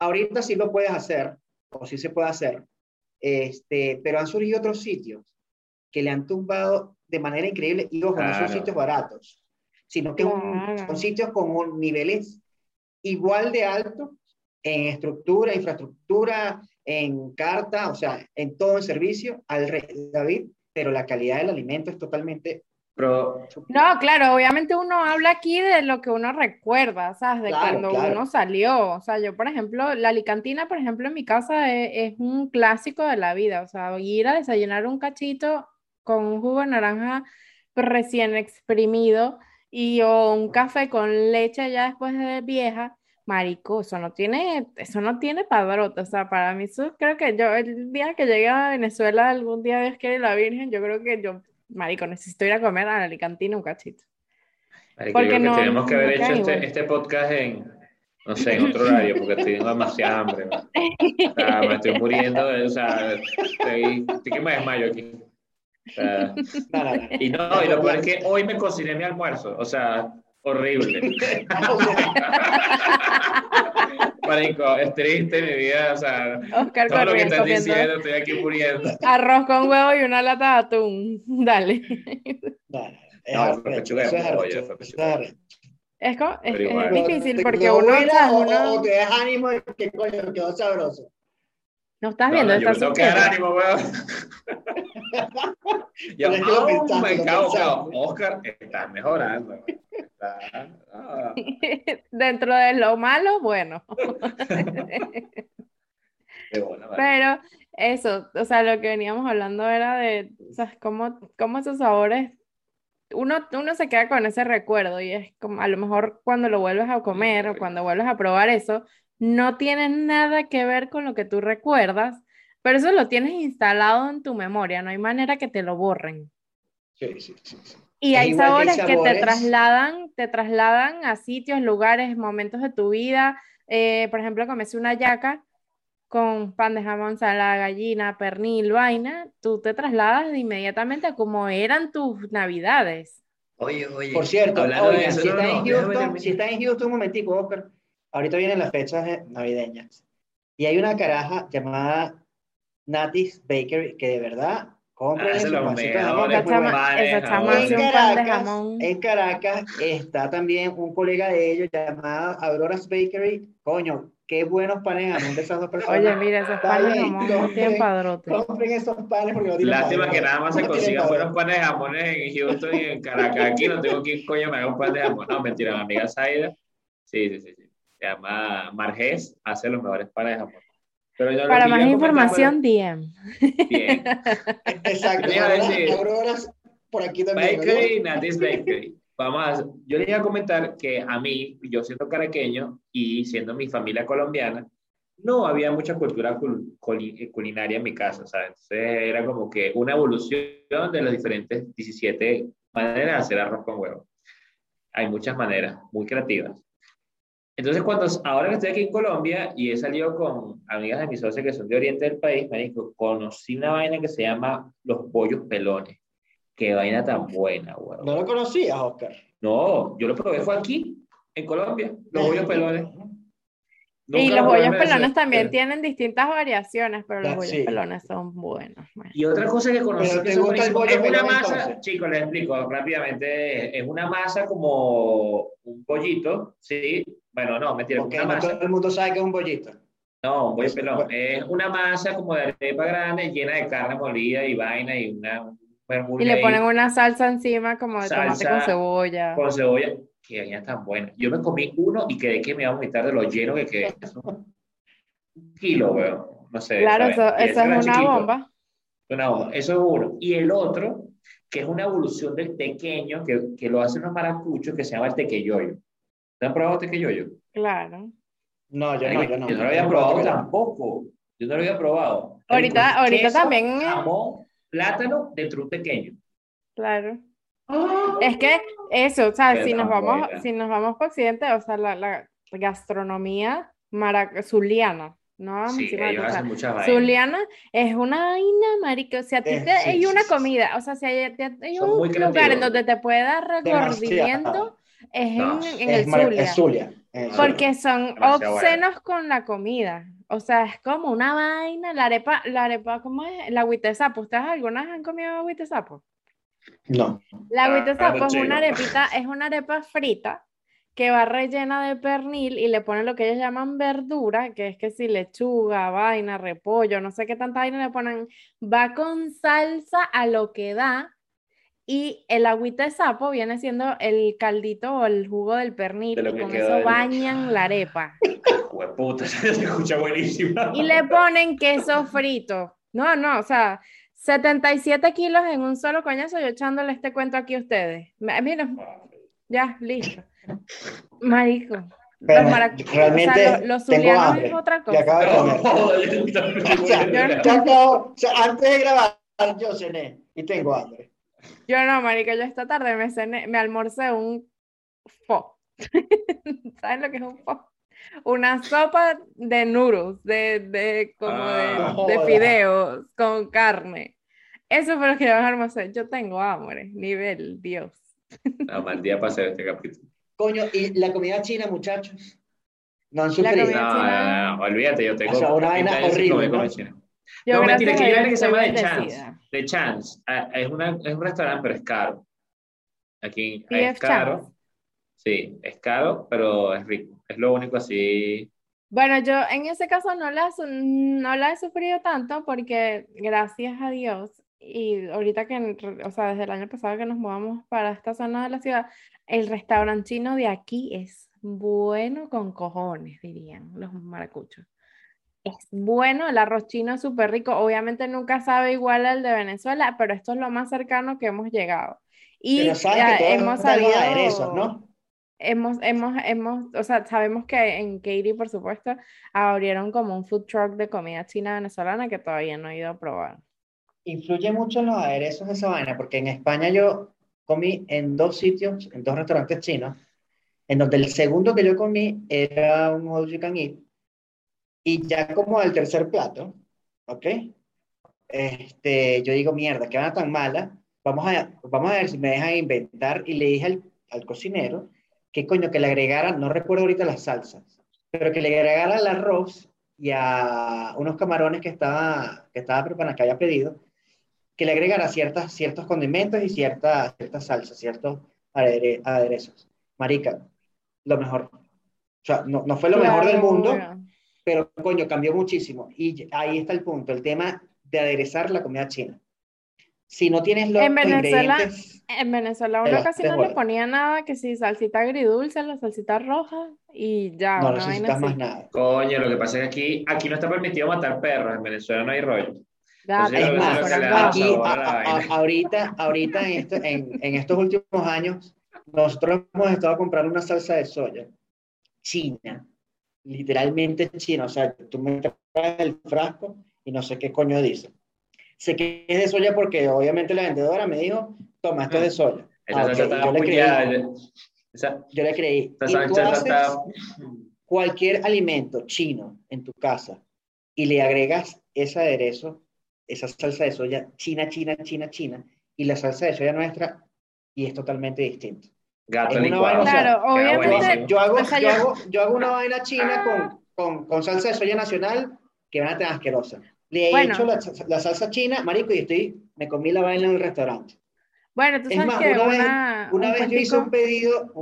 Ahorita sí lo puedes hacer, o sí se puede hacer, este, pero han surgido otros sitios que le han tumbado de manera increíble y ojo, no son Claro. sitios baratos, sino que un- Claro. son sitios con un- niveles igual de altos en estructura, infraestructura, en carta, o sea, en todo el servicio al Rey David, pero la calidad del alimento es totalmente... Pero No, claro, obviamente uno habla aquí de lo que uno recuerda, ¿sabes? De Claro, cuando claro. uno salió. O sea, yo, por ejemplo, la Alicantina, por ejemplo, en mi casa es, es un clásico de la vida. O sea, ir a desayunar un cachito con un jugo de naranja recién exprimido y o un café con leche ya después de vieja. Marico, eso no tiene, eso no tiene o sea, para mí eso creo que yo, el día que llegue a Venezuela, algún día Dios quiere la Virgen, yo creo que yo, marico, necesito ir a comer a la Alicantina un cachito. marico, Porque yo creo que no- tenemos que haber hecho este, este podcast en, no sé, en otro horario, porque tengo demasiada hambre. ¿no? O sea, me estoy muriendo, o sea, estoy, estoy que me desmayo aquí. O sea, No, no, no. y no, y lo peor es que hoy me cociné mi almuerzo, o sea, horrible. Marico, es triste mi vida, o sea, Oscar todo lo que comiendo diciendo, estoy aquí muriendo. arroz con huevo y una lata de atún. Dale. no, no, es pechuga difícil porque uno, ¿sabes? o, Uno- o te das ánimo de que coño quedó sabroso. No estás No, viendo, no, yo me estás tengo que dar sintiendo. ánimo, weón. Yo, es que oh, me cago, cago. Oscar, estás mejorando. Está- ah. Dentro de lo malo, bueno. Vale. Pero eso, o sea, lo que veníamos hablando era de, ¿sabes? Cómo, cómo esos sabores, uno, uno se queda con ese recuerdo y es como, a lo mejor cuando lo vuelves a comer o cuando vuelves a probar eso, no tiene nada que ver con lo que tú recuerdas, pero eso lo tienes instalado en tu memoria, no hay manera que te lo borren. Sí, sí, sí. sí. Y hay igual que hay sabores que te sabores- trasladan, te trasladan a sitios, lugares, momentos de tu vida. Eh, por ejemplo, comerse una yaca con pan de jamón, ensalada, gallina, pernil, vaina, tú te trasladas de inmediatamente a cómo eran tus navidades. Oye, oye. Por cierto, hablando de eso, si no, estás no, Houston, si estás en Houston, un momentico, Oscar, ahorita vienen las fechas eh, navideñas y hay una caraja llamada Natis Bakery que de verdad Compren Hace su pancito de jamón, En Caracas, jamón. en Caracas está también un colega de ellos llamado Aurora's Bakery. Coño, qué buenos panes jamón de esas dos personas. Oye, mira, esos panes jamón no tienen compren, padrote. compren esos panes porque no tienen Lástima padrote. que nada más se No tienen consigan buenos panes de jamones en Houston y en Caracas. Aquí no tengo quien coño me haga un pan de jamón. No, mentira, mi amiga Zaida. Sí, sí, sí, sí. Se llama Marges, hace los mejores panes de jamón. Pero yo Para más información, DM. Bien. Exacto. Aurora's por aquí también. ¿no? Bakery, Natis Bakery. Vamos a, yo les iba a comentar que a mí, yo siendo caraqueño y siendo mi familia colombiana, no había mucha cultura cul- culi- eh, culinaria en mi casa, ¿sabes? Entonces era como que una evolución de las diferentes 17 maneras de hacer arroz con huevo. Hay muchas maneras, muy creativas. Entonces, cuando ahora que estoy aquí en Colombia y he salido con amigas de mis socios que son de oriente del país, me dijo, conocí una vaina que se llama los pollos pelones. Qué vaina tan buena, huevo. No lo conocías, Oscar. No, yo lo probé, fue aquí, en Colombia, los bollos pelones. Y los bollos pelones Venezuela. también tienen distintas variaciones, pero los Ah, bollos sí. pelones son buenos. man. Y otra cosa que conocí Pero que ¿te son gusta el buenísimos, bollo es una pelón, masa, entonces? chicos, les explico rápidamente, es una masa como un pollito, ¿sí? Bueno, no, mentira, Porque una no masa. todo el mundo sabe que es un bollito. No, un bollo pelón. Bueno. Es una masa como de arepa grande, llena de carne molida y vaina y una... un Y le ponen una salsa encima como de tomate Salsa con cebolla. con cebolla. Que vaina tan buena. Yo me comí uno y quedé que me iba a vomitar de lo lleno que quedé. Eso, un kilo, weón. No sé. Claro, eso, es una chiquito. bomba. Una bomba. Eso es uno. Y el otro, que es una evolución del tequeño, que, que lo hacen los maracuchos, que se llama el tequeyoyo. ¿Te han probado tequeyoyo? Claro. No, yo no, yo no. Yo no lo había probado tampoco. Yo no lo había probado. Ahorita- ahorita queso, también- Jamón, plátano, dentro de un tequeño. Claro. Es que eso, o sea, si nos vamos, buena. si nos vamos para Occidente, o sea, la, la gastronomía zuliana, ¿no? Sí, ellos hacen muchas. Zuliana es una vaina, marica, o sea, te- hay sí, una sí, comida, o sea, si hay, te- hay un lugar en donde te puede dar regordimiento, Demasiado. es en, No, en Es, el Zulia. es Zulia. Porque son Demasiado obscenos con la comida. O sea, es como una vaina. La arepa, la arepa, ¿cómo es? La agüita de sapo. ¿Ustedes alguna vez han comido agüita de sapo? No. La agüita de Ah, sapo es una arepita, es una arepa frita que va rellena de pernil y le ponen lo que ellos llaman verdura, que es que si lechuga, vaina, repollo, no sé qué tanta vaina le ponen, va con salsa a lo que da. Y el agüita de sapo viene siendo el caldito o el jugo del pernil, De lo y que con eso del- bañan la arepa. Hueputa, se escucha buenísima. Y le ponen queso frito. No, no, o sea, 77 kilos en un solo coñazo, yo echándole este cuento aquí a ustedes. Mira, ya, listo. Marico. Pero los maracu- realmente o sea, los, los tengo hambre. es otra Y cosa. acabo de comer. O sea, antes de grabar, yo cené y tengo hambre. Yo no, marico, yo esta tarde me cené, me almorcé un pho. ¿Saben lo que es un pho? Una sopa de noodles, de, de como Ah. de, de fideos con carne. Eso fue lo que yo almorcé. Yo tengo hambre, nivel Dios. No, mal día para hacer este capítulo. Coño, y la comida china, muchachos. No han sufrido. No, china- no, no, olvídate, yo tengo O sea, una 30 vaina años sin horrible, ¿no? comida china. Yo, no, mentira, que Dios, que se llama The Chance. The Chance. Ah, es, una, es un restaurante, pero es caro. Aquí es caro. Sí, es caro, pero es rico. Es lo único así. Bueno, yo en ese caso no la, no la he sufrido tanto porque gracias a Dios y ahorita que, o sea, desde el año pasado que nos mudamos para esta zona de la ciudad, el restaurante chino de aquí es bueno con cojones, dirían los maracuchos. Es bueno, el arroz chino es súper rico. Obviamente nunca sabe igual al de Venezuela, pero esto es lo más cercano que hemos llegado. Y Pero sabes ya que hemos sabido- aderezos, ¿no? Hemos, hemos, hemos, o sea, sabemos que en Katy, por supuesto, abrieron como un food truck de comida china venezolana que todavía no he ido a probar. Influye mucho en los aderezos de esa vaina, porque en España yo comí en dos sitios, en dos restaurantes chinos, en donde el segundo que yo comí era un all you can eat, y ya como al tercer plato, ¿ok? Este, yo digo, mierda, qué van tan mala, vamos a, vamos a ver si me dejan inventar, y le dije al, al cocinero que coño, que le agregara, no recuerdo ahorita las salsas, pero que le agregara el arroz y a unos camarones que estaba, que estaba preparando, que había pedido, que le agregara ciertas, ciertos condimentos y ciertas ciertas salsas, ciertos adere- aderezos. Marica, lo mejor. O sea, no, no fue lo mejor del mundo, obvio. pero coño, cambió muchísimo. Y ahí está el punto, el tema de aderezar la comida china. Si no tienes los En Venezuela, ingredientes, En Venezuela uno casi no le ponía nada, que si salsita agridulce, la salsita roja y ya, no necesitas más nada. Coño, lo que pasa es que aquí, aquí no está permitido matar perros, en Venezuela no hay rollo. Ya, Entonces, Es más, aquí, a- a a- ahorita, ahorita en, esto- en, en estos últimos años, nosotros hemos estado comprando una salsa de soya china, literalmente china. O sea, tú me traes el frasco y no sé qué coño dice. Sé que es de soya porque obviamente la vendedora me dijo, toma, esto es de soya. Esa Ah, salsa ok, está yo le creí. Esa, yo le creí. esa Y tú salsa haces está... cualquier alimento chino en tu casa y le agregas ese aderezo, esa salsa de soya china, china, china, china, y la salsa de soya nuestra, y es totalmente distinto. Gato una licuado. vaina, o sea, Claro, obviamente-. Yo hago, yo- hago, yo hago una vaina china con, con, con salsa de soya nacional que van a tener asquerosa. Le he Bueno. hecho la, la salsa china, marico, y estoy, me comí la vaina en el restaurante. Bueno, tú Es sabes más, que una vez- una, Una un vez yo hice un pedido,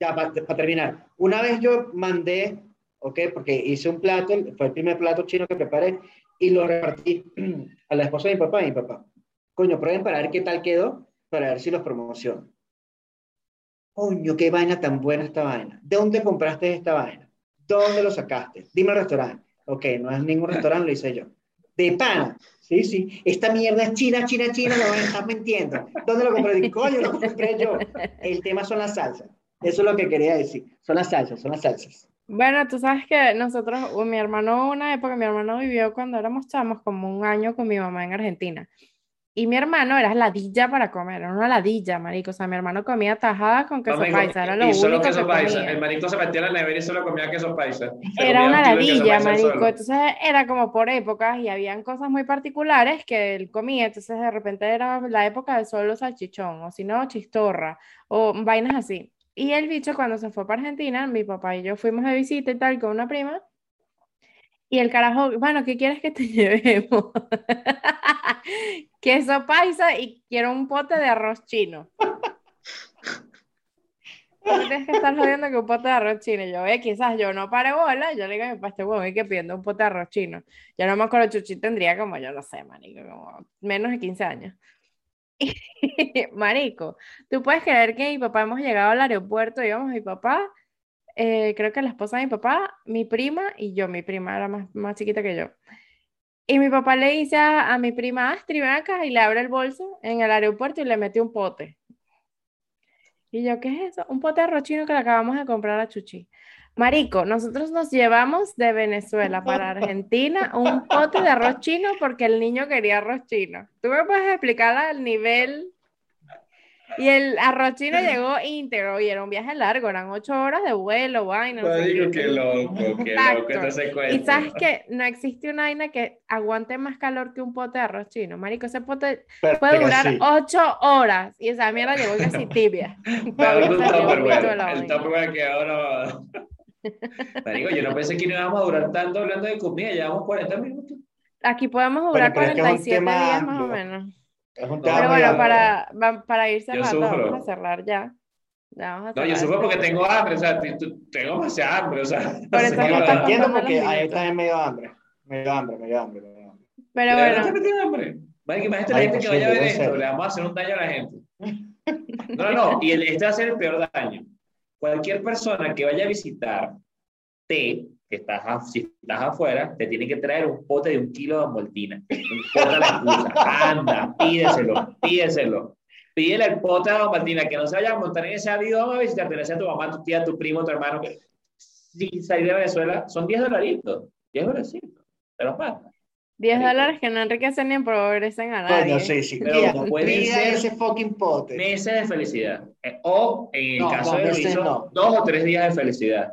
ya para terminar, una vez yo mandé, ok, porque hice un plato, fue el primer plato chino que preparé, y lo repartí a la esposa de mi papá y mi papá. Coño, prueben para ver qué tal quedó, para ver si los promociono. Coño, qué vaina tan buena esta vaina. ¿De dónde compraste esta vaina? ¿Dónde lo sacaste? Dime el restaurante. Ok, no es ningún restaurante, lo hice yo. De pana. Sí, sí. Esta mierda es china, china, china, me estás mintiendo. ¿Dónde lo compré? Coño, lo compré yo. El tema son las salsas. Eso es lo que quería decir. Son las salsas, son las salsas. Bueno, tú sabes que nosotros, mi hermano, una época, mi hermano vivió cuando éramos chamos como un año con mi mamá en Argentina. Y mi hermano era ladilla para comer, era una ladilla, marico. O sea, mi hermano comía tajadas con queso Amigo, paisa, era lo y solo único queso que paisa. comía. El marico se metía en la nevera y solo comía queso paisa. Se Era una un ladilla, marico. Entonces era como por épocas y habían cosas muy particulares que él comía. Entonces de repente era la época de solo salchichón, o si no, chistorra, o vainas así. Y el bicho cuando se fue para Argentina, mi papá y yo fuimos de visita y tal con una prima. Y el carajo, bueno, ¿qué quieres que te llevemos? Queso paisa y quiero un pote de arroz chino. ¿Por qué tienes que estar jodiendo que un pote de arroz chino? Yo, eh, quizás yo no pare bola, yo le digo a mi papá, este huevo, y que pidiendo un pote de arroz chino. Yo no me acuerdo, Chuchi tendría como, yo no sé, marico, como menos de 15 años. Marico, tú puedes creer que mi papá hemos llegado al aeropuerto, íbamos mi papá, eh, creo que la esposa de mi papá, mi prima y yo, mi prima era más, más chiquita que yo. Y mi papá le dice a, a mi prima Astrid, ven acá, y le abre el bolso en el aeropuerto y le mete un pote. Y yo, ¿qué es eso? Un pote de arroz chino que le acabamos de comprar a Chuchi. Marico, nosotros nos llevamos de Venezuela para Argentina un pote de arroz chino porque el niño quería arroz chino. ¿Tú me puedes explicar el nivel? Y el arroz chino llegó íntegro y era un viaje largo, eran ocho horas de vuelo, vaina. no sé Marico, qué. qué loco, qué loco ese Y sabes que no existe una vaina que aguante más calor que un pote de arroz chino. Marico, ese pote Pero, puede pero durar sí. ocho horas y esa mierda llegó casi tibia. De la El. Tupperware que ahora. Marico, yo no pensé que no íbamos a durar tanto hablando de comida, llevamos 40 minutos. Aquí podemos durar pero es que es un 47 tema días más o menos. Es un tema Pero bueno, para, para ir cerrando, vamos a cerrar ya. Ya vamos a No, yo cerrar sufro porque tengo hambre, o sea, tengo demasiada hambre, o sea. Por eso te está entiendo porque ahí en medio hambre. Medio hambre, medio hambre, medio hambre. Pero ¿De verdad bueno, tiene hambre? Marico, imagínate la gente que vaya a ver esto, le vamos a hacer un daño a la gente. No, no, no, y el, este va a ser el peor daño. Cualquier persona que vaya a visitar te, que estás, a- si estás afuera, te tiene que traer un pote de un kilo de moltina. No importa la excusa. Anda, pídeselo, pídeselo. Pídele el pote de moltina, que no se vaya a montar en ese avión, vamos a visitarte, le sea a tu mamá, tu tía, tu primo, tu hermano. Si salir de Venezuela, son 10 dolaritos, 10 dolaritos. Te los pagas. 10 Marico. dólares que no enriquecen ni empobrecen a nadie. Coño, sí, sí. Pero Mira, no puede pida ser ese fucking pote. meses de felicidad. Eh, O, en el No, caso de Luiso, no. dos o tres días de felicidad.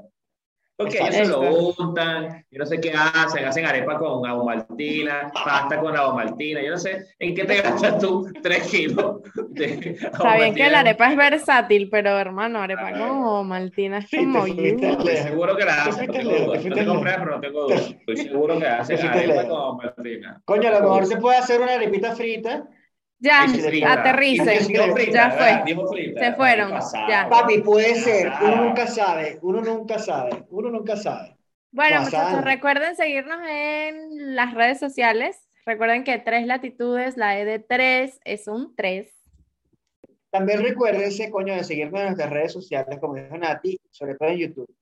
Porque ellos se lo untan, yo no sé qué hacen, hacen arepa con aguamaltina, pasta con aguamaltina, yo no sé en qué te gastas tú tres kilos de Está bien que la arepa es versátil, pero hermano, arepa como Maltina es Sí, te como lejos. Estoy seguro que la Te hacen, no tengo duda. te No te compré, lejos. pero no tengo duda. Estoy seguro que hacen Te arepa con aguamaltina. Coño, a lo mejor se puede hacer una arepita frita Ya, Dijo frita. aterrice. Dijo frita, Ya fue. Se fueron, ya. Papi, puede ser, uno nunca sabe, uno nunca sabe, uno nunca sabe. Bueno, muchachos, recuerden seguirnos en las redes sociales. Recuerden que tres latitudes, la E de tres es un 3. También recuérdense, coño, de seguirnos en nuestras redes sociales, como dijo Nati, sobre todo en YouTube.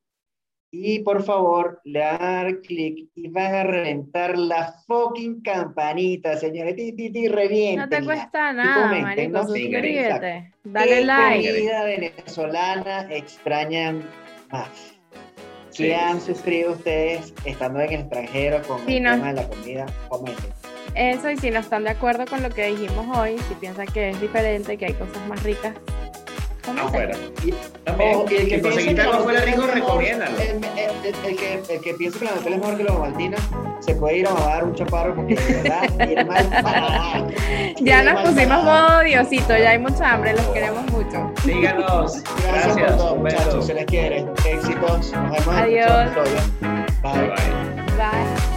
Y por favor, le van a dar clic y van a reventar la fucking campanita, señores. Ti, ti, ti, No te cuesta nada, comenten, marico, ¿no? Sí, suscríbete. Dale ¿Qué like. comida venezolana extrañan más? Sí. ¿Qué han sufrido ustedes estando en el extranjero con Sí, el no. tema de la comida? Comenten. Eso, y si no están de acuerdo con lo que dijimos hoy, si piensan que es diferente, que hay cosas más ricas, comenten. Afuera. Y- También. Y el que que algo afuera rico, es mejor, recomiéndalo. El, el- el- el que, el que piensa que la Nutella es mejor que la Ovaltina, se puede ir a mamar un chaparro porque de verdad viene mal para nada. Ya nos mal pusimos modo Diosito, ya hay mucha hambre, los queremos mucho. Síganos. Gracias, Gracias. por todo, muchachos. Se les quiere. Éxitos. Nos vemos en el Adiós. próximo episodio. Bye, Bye. bye. Bye.